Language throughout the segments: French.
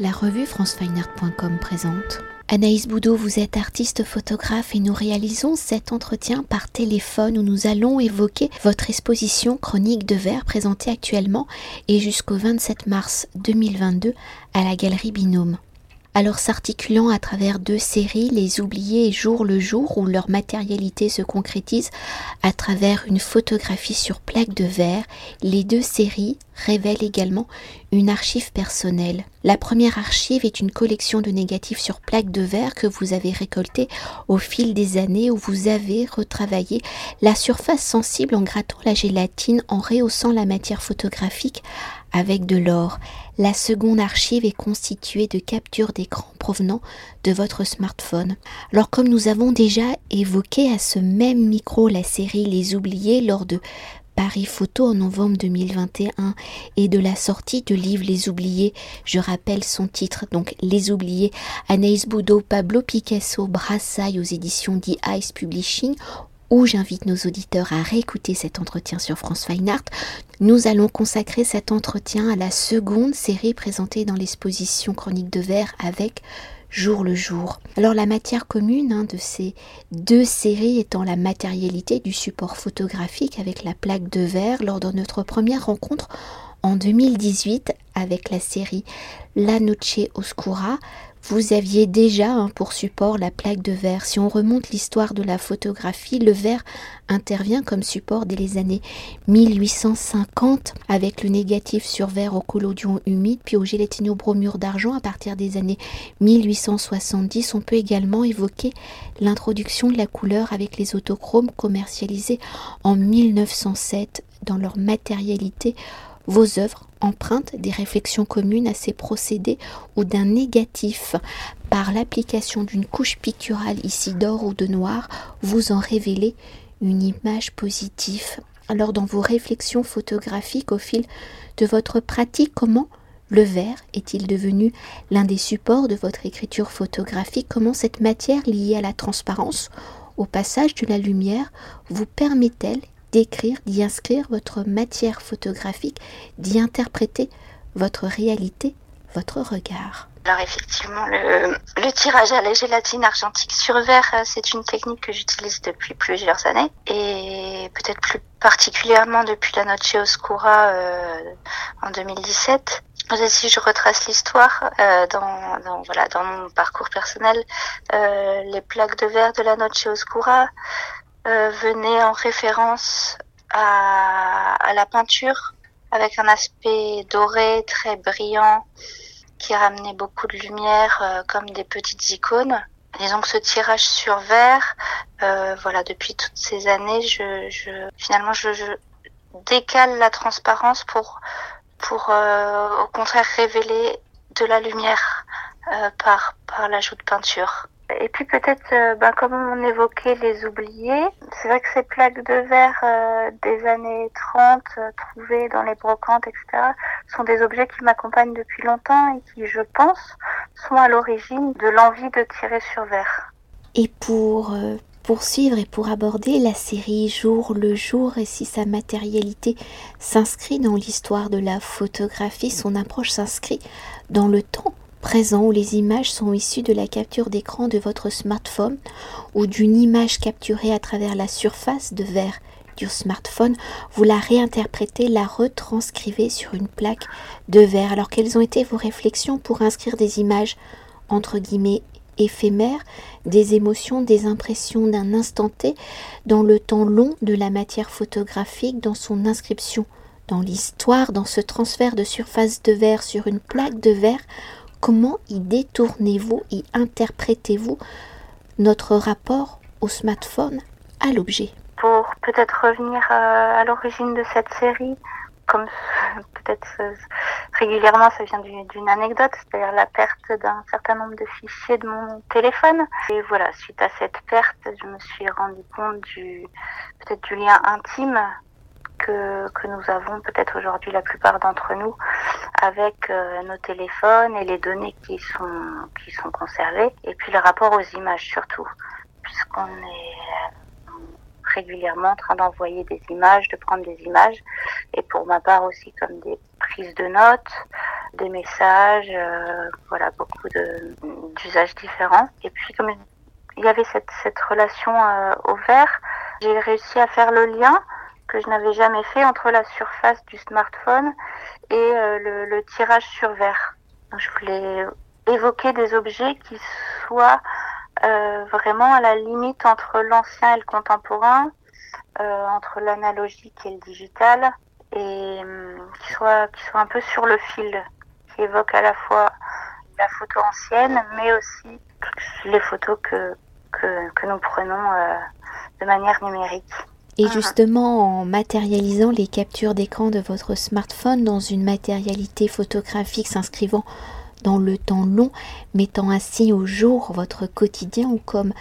La revue francefineart.com présente. Anaïs Boudot, vous êtes artiste photographe et nous réalisons cet entretien par téléphone où nous allons évoquer votre exposition Chronique de verre présentée actuellement et jusqu'au 27 mars 2022 à la galerie Binôme alors s'articulant à travers deux séries, Les Oubliés Jour le jour, où leur matérialité se concrétise à travers une photographie sur plaque de verre, les deux séries révèlent également une archive personnelle. La première archive est une collection de négatifs sur plaque de verre que vous avez récolté au fil des années où vous avez retravaillé la surface sensible en grattant la gélatine, en rehaussant la matière photographique avec de l'or. La seconde archive est constituée de captures d'écran provenant de votre smartphone. Alors comme nous avons déjà évoqué à ce même micro la série Les Oubliés lors de Paris Photo en novembre 2021 et de la sortie du livre Les Oubliés, je rappelle son titre, donc Les Oubliés, Anaïs Boudot, Pablo Picasso, Brassailles aux éditions The Ice Publishing, où j'invite nos auditeurs à réécouter cet entretien sur France Fine Art. Nous allons consacrer cet entretien à la seconde série présentée dans l'exposition Chronique de verre avec jour le jour. Alors la matière commune hein, de ces deux séries étant la matérialité du support photographique avec la plaque de verre lors de notre première rencontre en 2018 avec la série La Noche Oscura, vous aviez déjà hein, pour support la plaque de verre. Si on remonte l'histoire de la photographie, le verre intervient comme support dès les années 1850 avec le négatif sur verre au collodion humide puis au gélatino-bromure d'argent à partir des années 1870. On peut également évoquer l'introduction de la couleur avec les autochromes commercialisés en 1907 dans leur matérialité vos œuvres empruntent des réflexions communes à ces procédés ou d'un négatif. Par l'application d'une couche picturale ici d'or ou de noir, vous en révélez une image positive. Alors dans vos réflexions photographiques au fil de votre pratique, comment le verre est-il devenu l'un des supports de votre écriture photographique? Comment cette matière liée à la transparence, au passage de la lumière, vous permet-elle d'écrire, d'y inscrire votre matière photographique, d'y interpréter votre réalité, votre regard. Alors effectivement, le, tirage à la gélatine argentique sur verre, euh, c'est une technique que j'utilise depuis plusieurs années et peut-être plus particulièrement depuis la Noche Oscura euh, en 2017. Si je retrace l'histoire euh, dans, mon parcours personnel, les plaques de verre de la Noche Oscura venait en référence à, la peinture avec un aspect doré très brillant qui ramenait beaucoup de lumière euh, comme des petites icônes. Disons que ce tirage sur verre, euh, voilà, depuis toutes ces années, je, finalement, je, décale la transparence pour, au contraire révéler de la lumière par l'ajout de peinture. Et puis peut-être, euh, ben, comme on évoquait les oubliés, c'est vrai que ces plaques de verre euh, des années 30 euh, trouvées dans les brocantes, etc., sont des objets qui m'accompagnent depuis longtemps et qui, je pense, sont à l'origine de l'envie de tirer sur verre. Et pour poursuivre et pour aborder la série jour le jour et si sa matérialité s'inscrit dans l'histoire de la photographie, son approche s'inscrit dans le temps présent où les images sont issues de la capture d'écran de votre smartphone ou d'une image capturée à travers la surface de verre du smartphone, vous la réinterprétez, la retranscrivez sur une plaque de verre. Alors quelles ont été vos réflexions pour inscrire des images entre guillemets éphémères, des émotions, des impressions d'un instant T dans le temps long de la matière photographique, dans son inscription dans l'histoire, dans ce transfert de surface de verre sur une plaque de verre Comment y détournez-vous, y interprétez-vous notre rapport au smartphone, à l'objet Pour peut-être revenir euh, à, l'origine de cette série, comme peut-être euh, régulièrement ça vient d'une anecdote, c'est-à-dire la perte d'un certain nombre de fichiers de mon téléphone. Et voilà, suite à cette perte, je me suis rendu compte du peut-être du lien intime que nous avons peut-être aujourd'hui la plupart d'entre nous avec euh, nos téléphones et les données qui sont, qui sont conservées, et puis le rapport aux images surtout, puisqu'on est régulièrement en train d'envoyer des images, de prendre des images, et pour ma part aussi comme des prises de notes, des messages, voilà, beaucoup d'usages différents. Et puis comme il y avait cette, cette relation au vert, j'ai réussi à faire le lien que je n'avais jamais fait entre la surface du smartphone et le, le tirage sur verre. je voulais évoquer des objets qui soient euh, vraiment à la limite entre l'ancien et le contemporain, euh, entre l'analogique et le digital, et euh, qui soit qui soit un peu sur le fil, qui évoque à la fois la photo ancienne, mais aussi les photos que que, que nous prenons euh, de manière numérique. Et mhm. justement, en matérialisant les captures d'écran de votre smartphone dans une matérialité photographique s'inscrivant dans le temps long, mettant ainsi au jour votre quotidien ou comme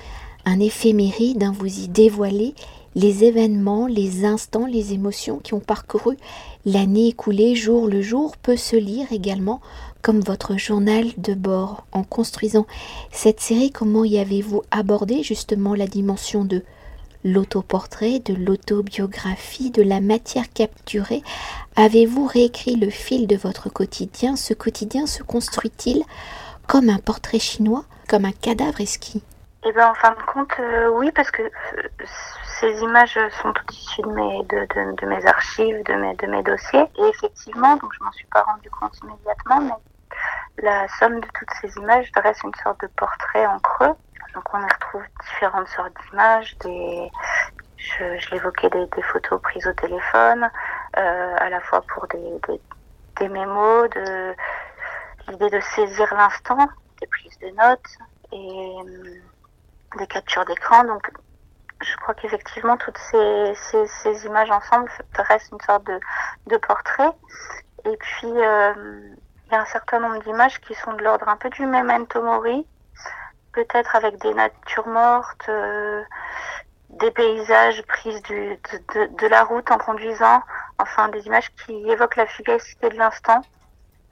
un éphéméride, hein, vous y dévoilez les événements, les instants, les émotions qui ont parcouru l'année écoulée jour le jour peut se lire également comme votre journal de bord. En construisant cette série, comment y avez-vous abordé justement la dimension de l'autoportrait, de l'autobiographie, de la matière capturée. Avez-vous réécrit le fil de votre quotidien? Ce quotidien se construit-il comme un portrait chinois, comme un cadavre esquis? Eh bien, en fin de compte, euh, oui, parce que euh, ces images sont toutes issues de mes, de, mes archives, de mes, de mes dossiers. Et effectivement, donc je m'en suis pas rendu compte immédiatement, mais la somme de toutes ces images dresse une sorte de portrait en creux donc on y retrouve différentes sortes d'images, je, l'évoquais, des, photos prises au téléphone, euh, à la fois pour des, mémos, l'idée de saisir l'instant, des prises de notes et euh, des captures d'écran. Donc je crois qu'effectivement toutes ces, images ensemble dressent une sorte de, de portrait. Et puis euh, il y a un certain nombre d'images qui sont de l'ordre un peu du memento mori, peut-être avec des natures mortes, euh, des paysages prises de, de, la route en conduisant, enfin des images qui évoquent la fugacité de l'instant,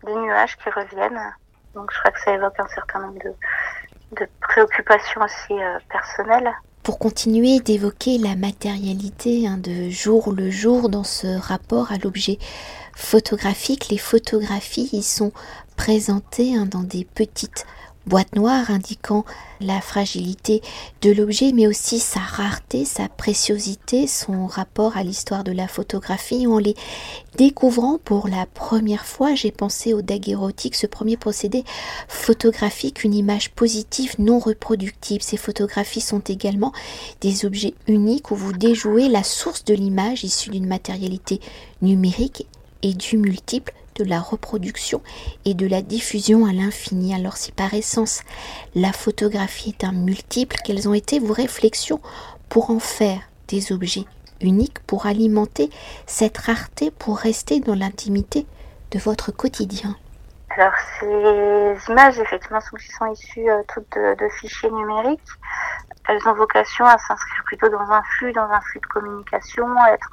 des nuages qui reviennent. Donc je crois que ça évoque un certain nombre de, de préoccupations aussi euh, personnelles. Pour continuer d'évoquer la matérialité hein, de jour le jour dans ce rapport à l'objet photographique, les photographies y sont présentées hein, dans des petites boîte noire indiquant la fragilité de l'objet, mais aussi sa rareté, sa préciosité, son rapport à l'histoire de la photographie. En les découvrant pour la première fois, j'ai pensé au daguerreotype, ce premier procédé photographique, une image positive non reproductible. Ces photographies sont également des objets uniques où vous déjouez la source de l'image issue d'une matérialité numérique et du multiple de la reproduction et de la diffusion à l'infini. Alors si par essence la photographie est un multiple, quelles ont été vos réflexions pour en faire des objets uniques, pour alimenter cette rareté, pour rester dans l'intimité de votre quotidien? Alors ces images effectivement sont, issues euh, toutes de, de, fichiers numériques. Elles ont vocation à s'inscrire plutôt dans un flux, dans un flux de communication, à être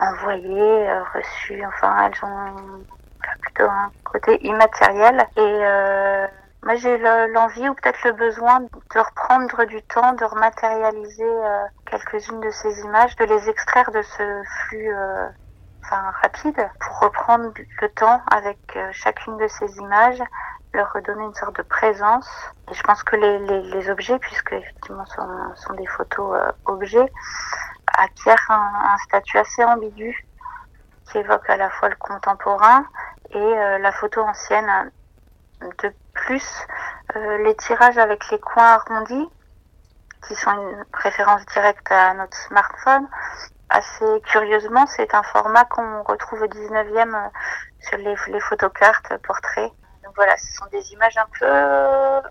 envoyées, euh, reçues. Enfin, elles ont plutôt un côté immatériel. Et euh, moi, j'ai l'envie ou peut-être le besoin de reprendre du temps, de rematérialiser euh, quelques-unes de ces images, de les extraire de ce flux enfin, rapide pour reprendre le temps avec chacune de ces images leur redonner une sorte de présence. Et je pense que les, les, les objets, puisque effectivement sont, sont des photos objets, acquiert un, statut assez ambigu qui évoque à la fois le contemporain et euh, la photo ancienne. De plus, euh, les tirages avec les coins arrondis, qui sont une référence directe à notre smartphone, assez curieusement, c'est un format qu'on retrouve au 19e euh, sur les, les photocartes portraits. Donc voilà, ce sont des images un peu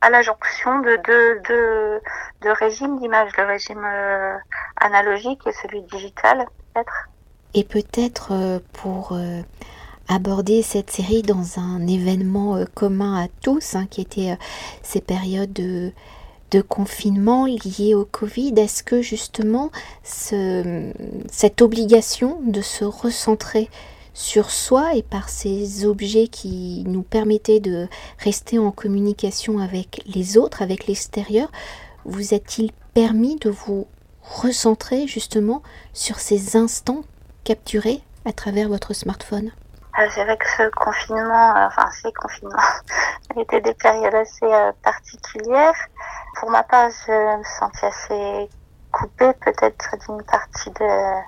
à la jonction de deux de, de régimes d'image, le régime euh, analogique et celui digital, peut-être. Et peut-être euh, pour euh, aborder cette série dans un événement commun à tous, hein, qui était ces périodes de, confinement liées au Covid, est-ce que justement ce, cette obligation de se recentrer sur soi et par ces objets qui nous permettaient de rester en communication avec les autres, avec l'extérieur, vous a-t-il permis de vous recentrer justement sur ces instants capturés à travers votre smartphone? C'est vrai que ce confinement, enfin ces confinements, étaient des périodes assez particulières. Pour ma part, je me sentais assez coupée peut-être d'une partie de,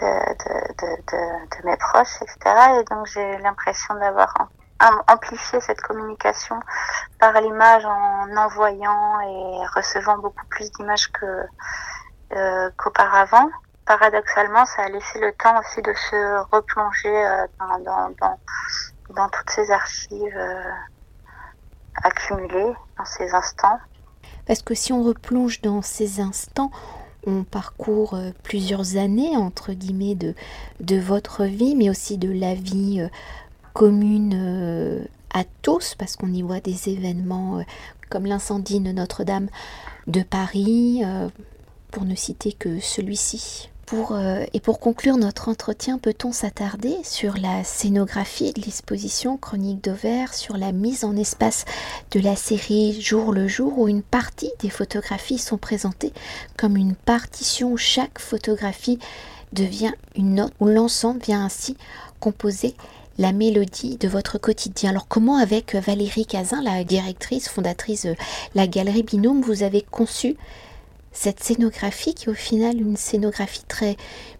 de, mes proches, etc. Et donc j'ai l'impression d'avoir amplifié cette communication par l'image en envoyant et recevant beaucoup plus d'images euh, qu'auparavant. Paradoxalement, ça a laissé le temps aussi de se replonger euh, dans, dans, dans, toutes ces archives euh, accumulées dans ces instants. Parce que si on replonge dans ces instants, on parcourt euh, plusieurs années, entre guillemets, de, de votre vie, mais aussi de la vie euh, commune euh, à tous, parce qu'on y voit des événements comme l'incendie de Notre-Dame de Paris, pour ne citer que celui-ci. Euh, et pour conclure notre entretien, peut-on s'attarder sur la scénographie de l'exposition Chronique d'Auvers, sur la mise en espace de la série Jour le jour, où une partie des photographies sont présentées comme une partition, où chaque photographie devient une note, où l'ensemble vient ainsi composer la mélodie de votre quotidien? Alors comment avec Valérie Cazin, la directrice, fondatrice de la galerie Binôme, vous avez conçu cette scénographie qui est au final une scénographie très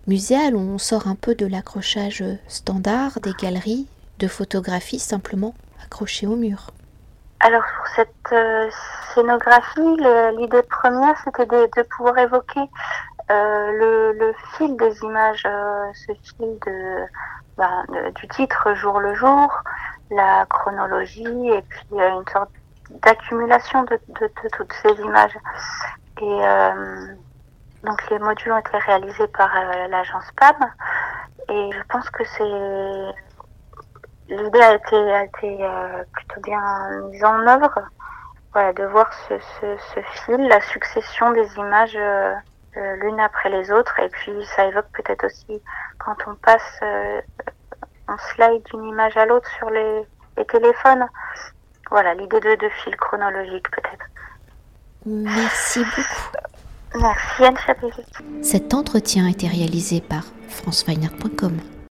muséale, on sort un peu de l'accrochage standard des galeries de photographie simplement accrochées au mur. Alors pour cette euh, scénographie, l'idée première c'était de, pouvoir évoquer euh, le, fil des images, euh, ce fil bah, de, du titre jour le jour, la chronologie et puis une sorte d'accumulation de, toutes ces images. Et euh, donc les modules ont été réalisés par euh, l'agence PAM. Et je pense que c'est l'idée a été, a été euh, plutôt bien mise en œuvre. Voilà, de voir ce, ce, ce fil, la succession des images l'une après les autres. Et puis ça évoque peut-être aussi quand on passe en slide d'une image à l'autre sur les, les téléphones. Voilà, l'idée de, de fil chronologique peut-être. Merci beaucoup. Merci Anne Cet entretien a été réalisé par franceweiner.com.